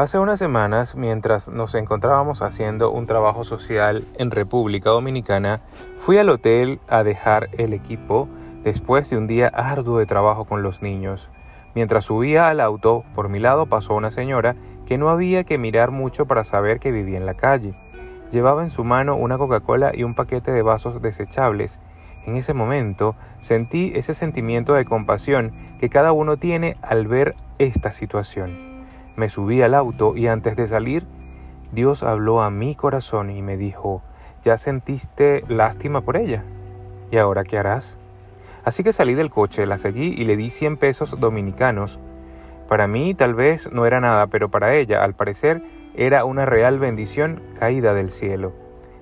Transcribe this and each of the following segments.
Hace unas semanas, mientras nos encontrábamos haciendo un trabajo social en República Dominicana, fui al hotel a dejar el equipo después de un día arduo de trabajo con los niños. Mientras subía al auto, por mi lado pasó una señora que no había que mirar mucho para saber que vivía en la calle. Llevaba en su mano una Coca-Cola y un paquete de vasos desechables. En ese momento sentí ese sentimiento de compasión que cada uno tiene al ver esta situación. Me subí al auto y antes de salir, Dios habló a mi corazón y me dijo, ¿ya sentiste lástima por ella? ¿Y ahora qué harás? Así que salí del coche, la seguí y le di 100 pesos dominicanos. Para mí tal vez no era nada, pero para ella, al parecer, era una real bendición caída del cielo.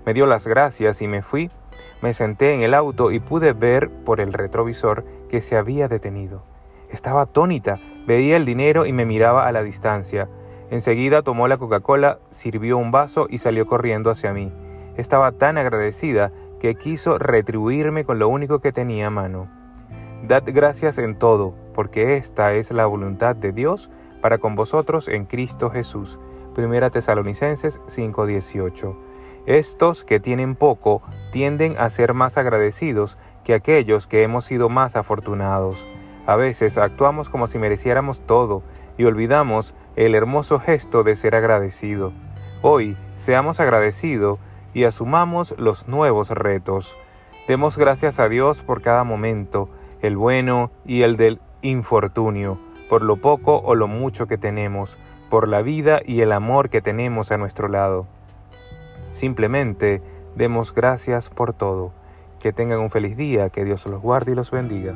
Me dio las gracias y me fui. Me senté en el auto y pude ver por el retrovisor que se había detenido. Estaba atónita, veía el dinero y me miraba a la distancia. Enseguida tomó la Coca-Cola, sirvió un vaso y salió corriendo hacia mí. Estaba tan agradecida que quiso retribuirme con lo único que tenía a mano. Dad gracias en todo, porque esta es la voluntad de Dios para con vosotros en Cristo Jesús. Primera Tesalonicenses 5:18. Estos que tienen poco tienden a ser más agradecidos que aquellos que hemos sido más afortunados. A veces actuamos como si mereciéramos todo y olvidamos el hermoso gesto de ser agradecido. Hoy seamos agradecidos y asumamos los nuevos retos. Demos gracias a Dios por cada momento, el bueno y el del infortunio, por lo poco o lo mucho que tenemos, por la vida y el amor que tenemos a nuestro lado. Simplemente demos gracias por todo. Que tengan un feliz día, que Dios los guarde y los bendiga.